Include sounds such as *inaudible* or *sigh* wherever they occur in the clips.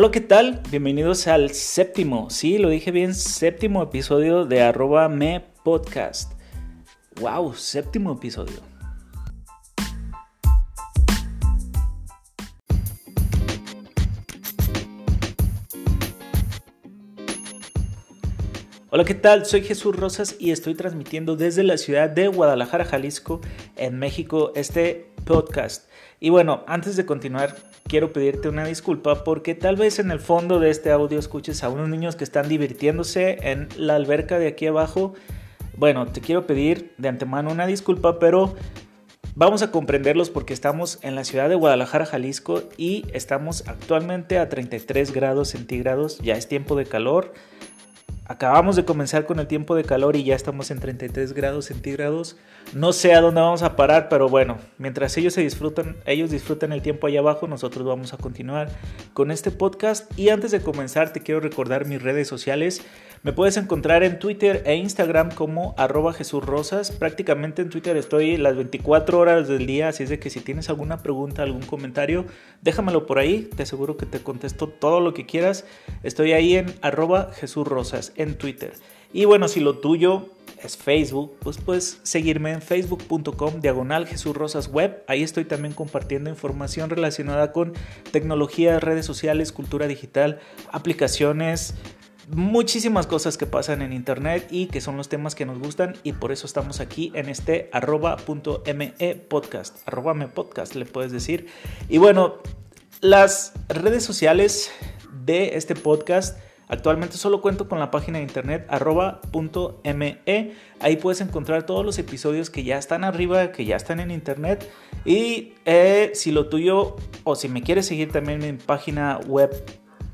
Hola, ¿qué tal? Bienvenidos al séptimo, sí, lo dije bien, séptimo episodio de arroba me podcast. ¡Wow! Séptimo episodio. Hola, ¿qué tal? Soy Jesús Rosas y estoy transmitiendo desde la ciudad de Guadalajara, Jalisco, en México, este podcast. Y bueno, antes de continuar, quiero pedirte una disculpa porque tal vez en el fondo de este audio escuches a unos niños que están divirtiéndose en la alberca de aquí abajo. Bueno, te quiero pedir de antemano una disculpa, pero vamos a comprenderlos porque estamos en la ciudad de Guadalajara, Jalisco y estamos actualmente a 33 grados centígrados. Ya es tiempo de calor. Acabamos de comenzar con el tiempo de calor y ya estamos en 33 grados centígrados. No sé a dónde vamos a parar, pero bueno, mientras ellos se disfrutan, ellos disfrutan el tiempo allá abajo, nosotros vamos a continuar con este podcast. Y antes de comenzar, te quiero recordar mis redes sociales. Me puedes encontrar en Twitter e Instagram como arroba Jesús Rosas. Prácticamente en Twitter estoy las 24 horas del día, así es de que si tienes alguna pregunta, algún comentario, déjamelo por ahí. Te aseguro que te contesto todo lo que quieras. Estoy ahí en arroba Jesús Rosas en Twitter. Y bueno, si lo tuyo es Facebook, pues puedes seguirme en facebook.com diagonal Jesús Rosas Web. Ahí estoy también compartiendo información relacionada con tecnología, redes sociales, cultura digital, aplicaciones, muchísimas cosas que pasan en internet y que son los temas que nos gustan y por eso estamos aquí en este arroba.me podcast, arroba me podcast le puedes decir. Y bueno, las redes sociales de este podcast Actualmente solo cuento con la página de internet arroba.me. Ahí puedes encontrar todos los episodios que ya están arriba, que ya están en internet. Y eh, si lo tuyo o si me quieres seguir también en mi página web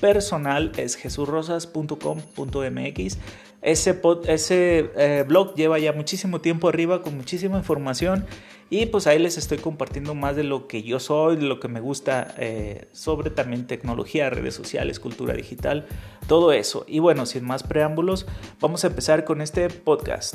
personal es jesurrosas.com.mx. Ese, ese eh, blog lleva ya muchísimo tiempo arriba con muchísima información y pues ahí les estoy compartiendo más de lo que yo soy, de lo que me gusta eh, sobre también tecnología, redes sociales, cultura digital, todo eso. Y bueno, sin más preámbulos, vamos a empezar con este podcast.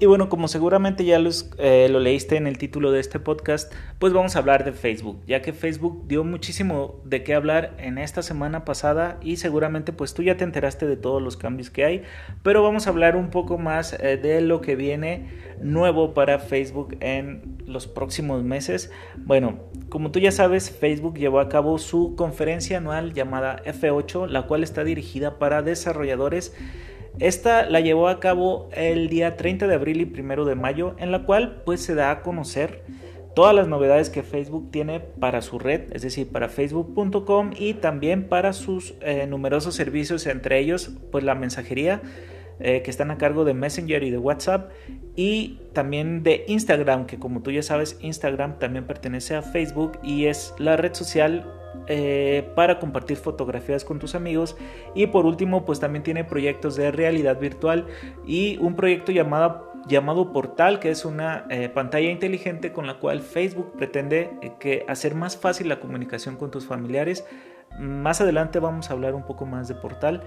Y bueno, como seguramente ya eh, lo leíste en el título de este podcast, pues vamos a hablar de Facebook, ya que Facebook dio muchísimo de qué hablar en esta semana pasada y seguramente pues tú ya te enteraste de todos los cambios que hay, pero vamos a hablar un poco más eh, de lo que viene nuevo para Facebook en los próximos meses. Bueno, como tú ya sabes, Facebook llevó a cabo su conferencia anual llamada F8, la cual está dirigida para desarrolladores esta la llevó a cabo el día 30 de abril y 1 de mayo, en la cual pues se da a conocer todas las novedades que Facebook tiene para su red, es decir, para facebook.com y también para sus eh, numerosos servicios, entre ellos pues la mensajería eh, que están a cargo de Messenger y de WhatsApp y también de Instagram, que como tú ya sabes, Instagram también pertenece a Facebook y es la red social eh, para compartir fotografías con tus amigos. Y por último pues también tiene proyectos de realidad virtual y un proyecto llamado, llamado Portal que es una eh, pantalla inteligente con la cual Facebook pretende eh, que hacer más fácil la comunicación con tus familiares. Más adelante vamos a hablar un poco más de Portal.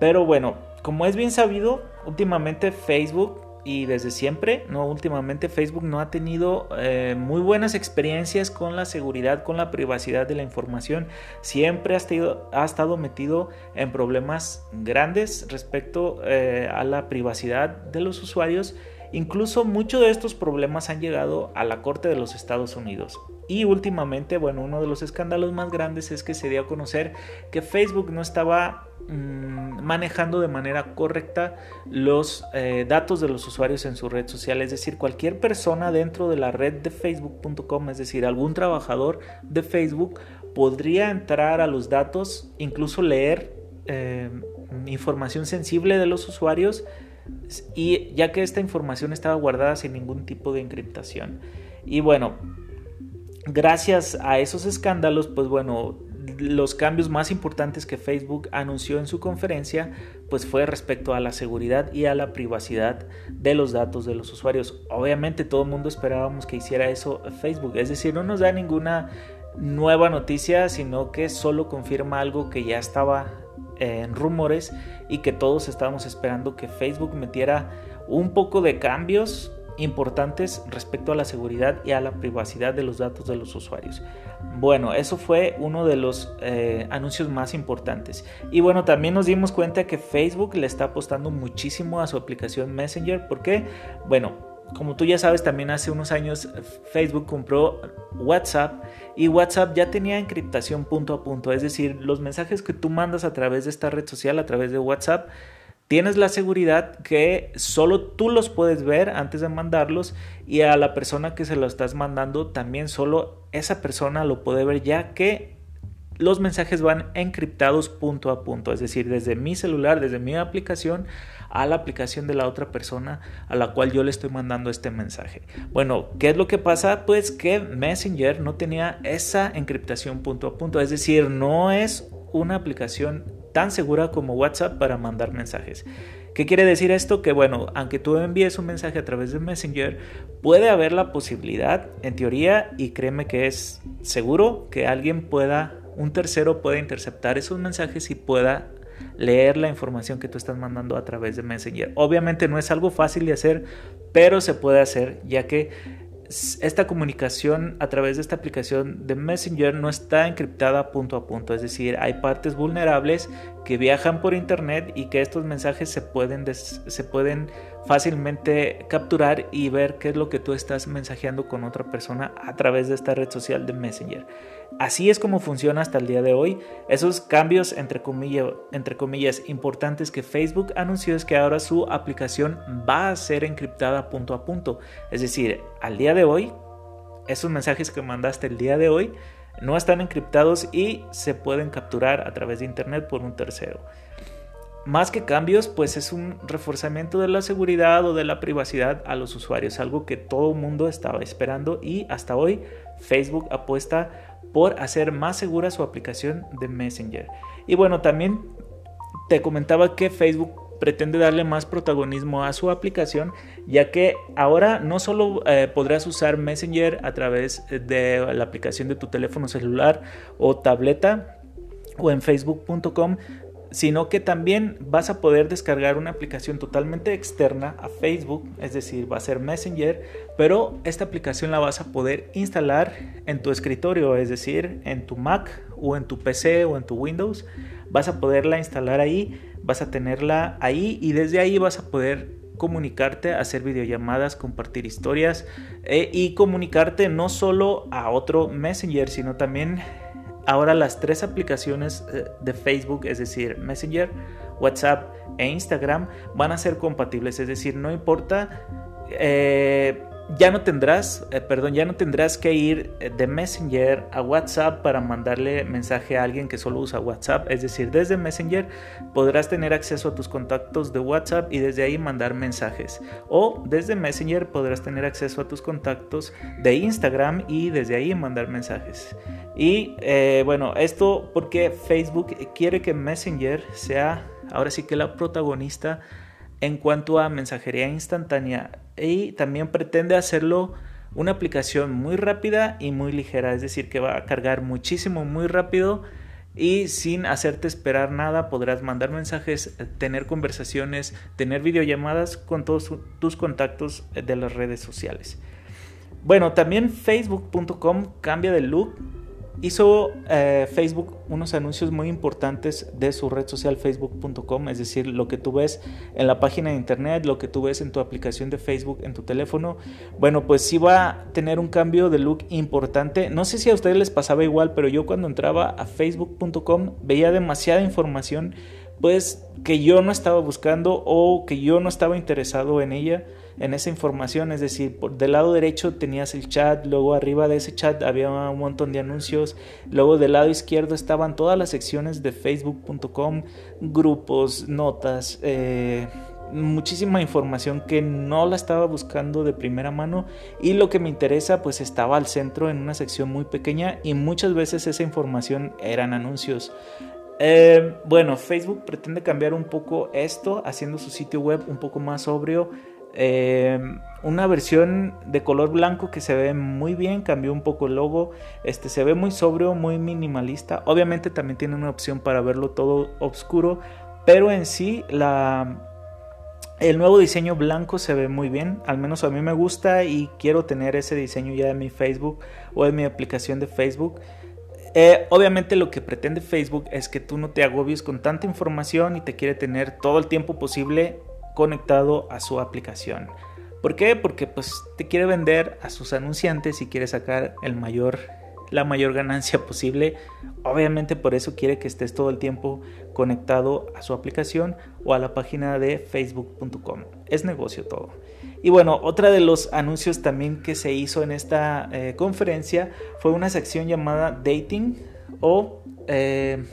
Pero bueno como es bien sabido últimamente Facebook y desde siempre, no últimamente Facebook no ha tenido eh, muy buenas experiencias con la seguridad, con la privacidad de la información. Siempre ha estado, metido en problemas grandes respecto eh, a la privacidad de los usuarios. Incluso muchos de estos problemas han llegado a la Corte de los Estados Unidos. Y últimamente, bueno, uno de los escándalos más grandes es que se dio a conocer que Facebook no estaba mm, manejando de manera correcta los eh, datos de los usuarios en su red social. Es decir, cualquier persona dentro de la red de facebook.com, es decir, algún trabajador de Facebook, podría entrar a los datos, incluso leer eh, información sensible de los usuarios, y ya que esta información estaba guardada sin ningún tipo de encriptación. Y bueno, gracias a esos escándalos, pues bueno, los cambios más importantes que Facebook anunció en su conferencia, pues fue respecto a la seguridad y a la privacidad de los datos de los usuarios. Obviamente todo el mundo esperábamos que hiciera eso Facebook, es decir, no nos da ninguna nueva noticia, sino que solo confirma algo que ya estaba en rumores y que todos estábamos esperando que Facebook metiera un poco de cambios importantes respecto a la seguridad y a la privacidad de los datos de los usuarios. Bueno, eso fue uno de los eh, anuncios más importantes. Y bueno, también nos dimos cuenta que Facebook le está apostando muchísimo a su aplicación Messenger. ¿Por qué? Bueno, como tú ya sabes, también hace unos años Facebook compró WhatsApp y WhatsApp ya tenía encriptación punto a punto. Es decir, los mensajes que tú mandas a través de esta red social, a través de WhatsApp, tienes la seguridad que solo tú los puedes ver antes de mandarlos y a la persona que se lo estás mandando también solo esa persona lo puede ver ya que los mensajes van encriptados punto a punto, es decir, desde mi celular, desde mi aplicación a la aplicación de la otra persona a la cual yo le estoy mandando este mensaje. Bueno, ¿qué es lo que pasa? Pues que Messenger no tenía esa encriptación punto a punto, es decir, no es una aplicación tan segura como WhatsApp para mandar mensajes. ¿Qué quiere decir esto? Que bueno, aunque tú envíes un mensaje a través de Messenger, puede haber la posibilidad, en teoría, y créeme que es seguro, que alguien pueda, un tercero pueda interceptar esos mensajes y pueda leer la información que tú estás mandando a través de Messenger. Obviamente no es algo fácil de hacer, pero se puede hacer, ya que esta comunicación a través de esta aplicación de Messenger no está encriptada punto a punto, es decir, hay partes vulnerables que viajan por internet y que estos mensajes se pueden, se pueden fácilmente capturar y ver qué es lo que tú estás mensajeando con otra persona a través de esta red social de Messenger. Así es como funciona hasta el día de hoy. Esos cambios entre, entre comillas importantes que Facebook anunció es que ahora su aplicación va a ser encriptada punto a punto. Es decir, al día de hoy, esos mensajes que mandaste el día de hoy no están encriptados y se pueden capturar a través de Internet por un tercero. Más que cambios, pues es un reforzamiento de la seguridad o de la privacidad a los usuarios, algo que todo el mundo estaba esperando y hasta hoy Facebook apuesta por hacer más segura su aplicación de Messenger. Y bueno, también te comentaba que Facebook pretende darle más protagonismo a su aplicación, ya que ahora no solo eh, podrás usar Messenger a través de la aplicación de tu teléfono celular o tableta o en facebook.com, sino que también vas a poder descargar una aplicación totalmente externa a Facebook, es decir, va a ser Messenger, pero esta aplicación la vas a poder instalar en tu escritorio, es decir, en tu Mac o en tu PC o en tu Windows, vas a poderla instalar ahí, vas a tenerla ahí y desde ahí vas a poder comunicarte, hacer videollamadas, compartir historias eh, y comunicarte no solo a otro Messenger, sino también Ahora las tres aplicaciones eh, de Facebook, es decir, Messenger, WhatsApp e Instagram, van a ser compatibles. Es decir, no importa eh, ya no tendrás, eh, perdón, ya no tendrás que ir eh, de Messenger a WhatsApp para mandarle mensaje a alguien que solo usa WhatsApp. Es decir, desde Messenger podrás tener acceso a tus contactos de WhatsApp y desde ahí mandar mensajes. O desde Messenger podrás tener acceso a tus contactos de Instagram y desde ahí mandar mensajes. Y eh, bueno, esto porque Facebook quiere que Messenger sea ahora sí que la protagonista en cuanto a mensajería instantánea y también pretende hacerlo una aplicación muy rápida y muy ligera, es decir, que va a cargar muchísimo, muy rápido y sin hacerte esperar nada podrás mandar mensajes, tener conversaciones, tener videollamadas con todos tus contactos de las redes sociales. Bueno, también facebook.com cambia de look hizo eh, Facebook unos anuncios muy importantes de su red social facebook.com, es decir, lo que tú ves en la página de internet, lo que tú ves en tu aplicación de Facebook en tu teléfono, bueno, pues sí va a tener un cambio de look importante. No sé si a ustedes les pasaba igual, pero yo cuando entraba a facebook.com veía demasiada información pues que yo no estaba buscando o que yo no estaba interesado en ella en esa información, es decir, por del lado derecho tenías el chat, luego arriba de ese chat había un montón de anuncios, luego del lado izquierdo estaban todas las secciones de facebook.com, grupos, notas, eh, muchísima información que no la estaba buscando de primera mano y lo que me interesa pues estaba al centro en una sección muy pequeña y muchas veces esa información eran anuncios. Eh, bueno, Facebook pretende cambiar un poco esto haciendo su sitio web un poco más sobrio eh, una versión de color blanco que se ve muy bien, cambió un poco el logo, este se ve muy sobrio, muy minimalista. Obviamente también tiene una opción para verlo todo oscuro, pero en sí la El nuevo diseño blanco se ve muy bien, al menos a mí me gusta y quiero tener ese diseño ya en mi Facebook o en mi aplicación de Facebook. Eh, obviamente lo que pretende Facebook es que tú no te agobies con tanta información y te quiere tener todo el tiempo posible conectado a su aplicación. ¿Por qué? Porque pues te quiere vender a sus anunciantes y quiere sacar el mayor la mayor ganancia *laughs* posible. Obviamente por eso quiere que estés todo el tiempo conectado a su aplicación o a la página de facebook.com. Es negocio todo. Y bueno, otra de los anuncios también que se hizo en esta eh, conferencia fue una sección llamada Dating o eh,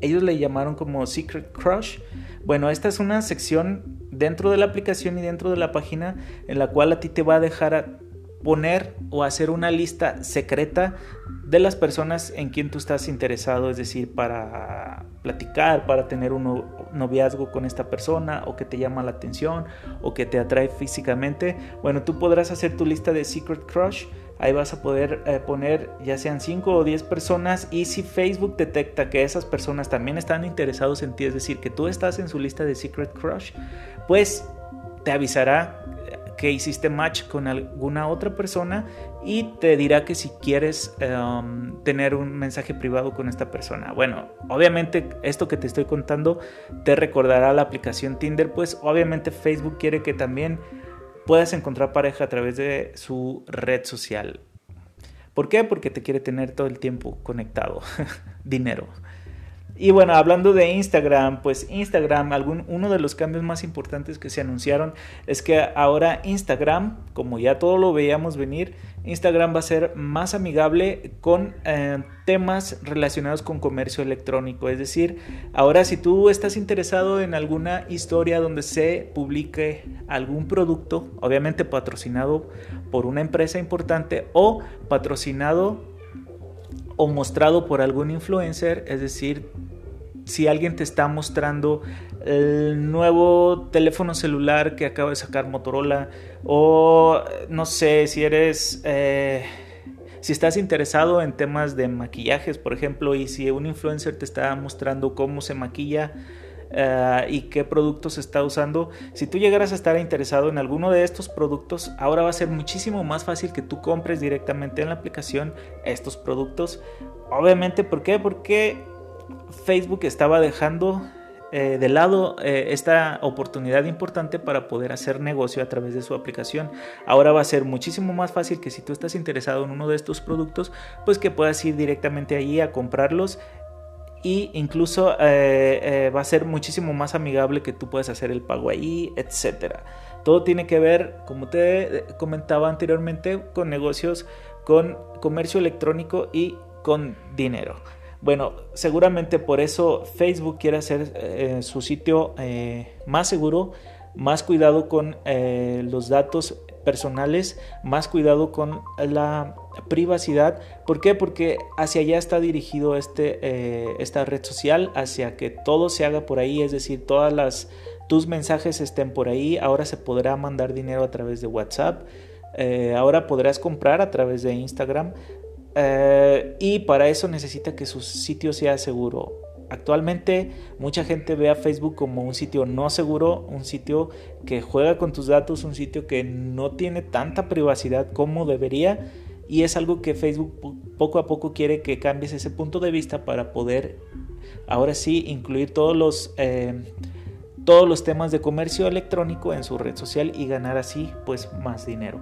ellos le llamaron como Secret Crush. Bueno, esta es una sección dentro de la aplicación y dentro de la página en la cual a ti te va a dejar poner o hacer una lista secreta de las personas en quien tú estás interesado, es decir, para platicar, para tener un noviazgo con esta persona o que te llama la atención o que te atrae físicamente. Bueno, tú podrás hacer tu lista de Secret Crush. Ahí vas a poder eh, poner ya sean 5 o 10 personas y si Facebook detecta que esas personas también están interesados en ti, es decir, que tú estás en su lista de Secret Crush, pues te avisará que hiciste match con alguna otra persona y te dirá que si quieres em, tener un mensaje privado con esta persona. Bueno, obviamente esto que te estoy contando te recordará la aplicación Tinder, pues obviamente Facebook quiere que también puedas encontrar pareja a través de su red social. ¿Por qué? Porque te quiere tener todo el tiempo conectado. *laughs* Dinero. Y bueno, hablando de Instagram, pues Instagram, algún, uno de los cambios más importantes que se anunciaron es que ahora Instagram, como ya todo lo veíamos venir, Instagram va a ser más amigable con eh, temas relacionados con comercio electrónico. Es decir, ahora si tú estás interesado en alguna historia donde se publique algún producto, obviamente patrocinado por una empresa importante o patrocinado o mostrado por algún influencer, es decir, si alguien te está mostrando el nuevo teléfono celular que acaba de sacar Motorola o no sé si eres eh, si estás interesado en temas de maquillajes por ejemplo y si un influencer te está mostrando cómo se maquilla eh, y qué productos está usando. Si tú llegaras a estar interesado en alguno de estos productos, ahora va a ser muchísimo más fácil que tú compres directamente en la aplicación estos productos. Obviamente, ¿por qué? Porque Facebook estaba dejando eh, de lado eh, esta oportunidad importante para poder hacer negocio a través de su aplicación. Ahora va a ser muchísimo más fácil que si tú estás interesado en uno de estos productos, pues que puedas ir directamente allí a comprarlos y incluso eh, va a ser muchísimo más amigable que tú puedas hacer el pago ahí, etcétera. Todo tiene que ver, como te comentaba anteriormente, con negocios, con comercio electrónico y con dinero. Bueno, seguramente por eso Facebook quiere hacer eh, su sitio eh, más seguro, más cuidado con eh, los datos personales, más cuidado con la privacidad. ¿Por qué? Porque hacia allá está dirigido este, esta red social, hacia que todo se haga por ahí, es decir, todas las tus mensajes estén por ahí. Ahora se podrá mandar dinero a través de WhatsApp. ahora podrás comprar a través de Instagram. Eh, y para eso necesita que su sitio sea seguro. Actualmente mucha gente ve a Facebook como un sitio no seguro, un sitio que juega con tus datos, un sitio que no tiene tanta privacidad como debería y es algo que Facebook poco a poco quiere que cambies ese punto de vista para poder ahora sí incluir todos los eh, todos los temas de comercio electrónico en su red social y ganar así pues más dinero.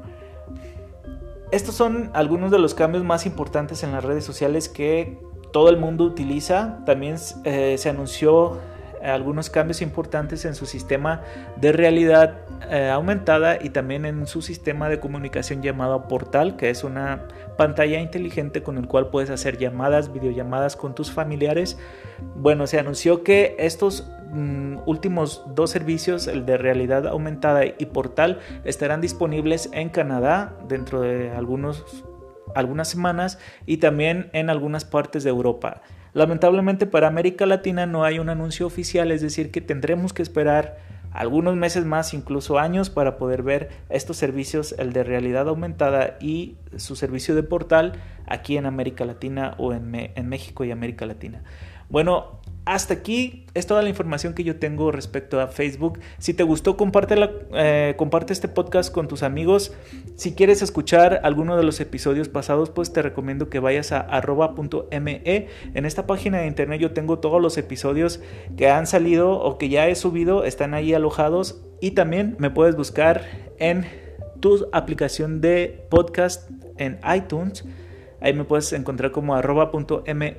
Estos son algunos de los cambios más importantes en las redes sociales que todo el mundo utiliza. También eh, se anunció algunos cambios importantes en su sistema de realidad eh, aumentada y también en su sistema de comunicación llamado Portal, que es una pantalla inteligente con el cual puedes hacer llamadas, videollamadas con tus familiares. Bueno, se anunció que estos Mm, últimos dos servicios, el de realidad aumentada y portal, estarán disponibles en Canadá dentro de algunos, algunas semanas y también en algunas partes de Europa. Lamentablemente para América Latina no hay un anuncio oficial, es decir, que tendremos que esperar algunos meses más, incluso años, para poder ver estos servicios, el de realidad aumentada y su servicio de portal aquí en América Latina o en, en México y América Latina. Bueno, hasta aquí es toda la información que yo tengo respecto a Facebook. Si te gustó, compártela, eh, comparte este podcast con tus amigos. Si quieres escuchar alguno de los episodios pasados, pues te recomiendo que vayas a arroba.me. En esta página de internet yo tengo todos los episodios que han salido o que ya he subido, están ahí alojados. Y también me puedes buscar en tu aplicación de podcast en iTunes. Ahí me puedes encontrar como arroba.me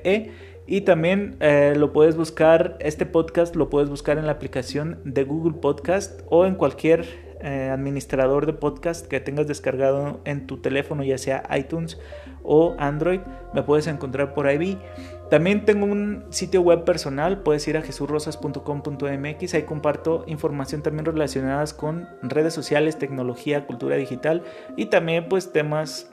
y también eh, lo puedes buscar, este podcast lo puedes buscar en la aplicación de Google Podcast o en cualquier eh, administrador de podcast que tengas descargado en tu teléfono, ya sea iTunes o Android. Me puedes encontrar por ahí. También tengo un sitio web personal, puedes ir a jesurrosas.com.mx, ahí comparto información también relacionadas con redes sociales, tecnología, cultura digital y también pues temas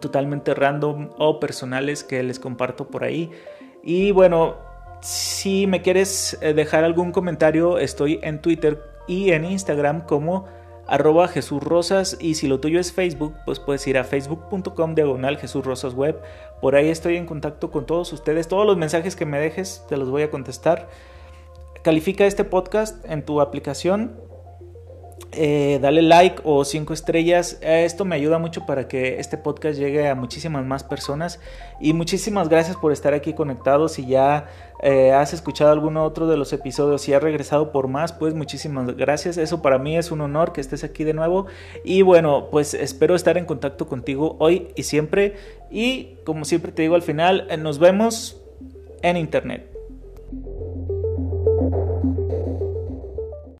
totalmente random o personales que les comparto por ahí. Y bueno, si me quieres eh, dejar algún comentario, estoy en Twitter y en Instagram como arroba Jesús Rosas y si lo tuyo es Facebook, pues puedes ir a facebook.com diagonal Jesús Rosas Web. Por ahí estoy en contacto con todos ustedes. Todos los mensajes que me dejes te los voy a contestar. Califica este podcast en tu aplicación eh, dale like o cinco estrellas. Esto me ayuda mucho para que este podcast llegue a muchísimas más personas. Y muchísimas gracias por estar aquí conectados. Si ya eh, has escuchado alguno otro de los episodios y has regresado por más, pues muchísimas gracias. Eso para mí es un honor que estés aquí de nuevo. Y bueno, pues espero estar en contacto contigo hoy y siempre. Y como siempre te digo al final, nos vemos en internet.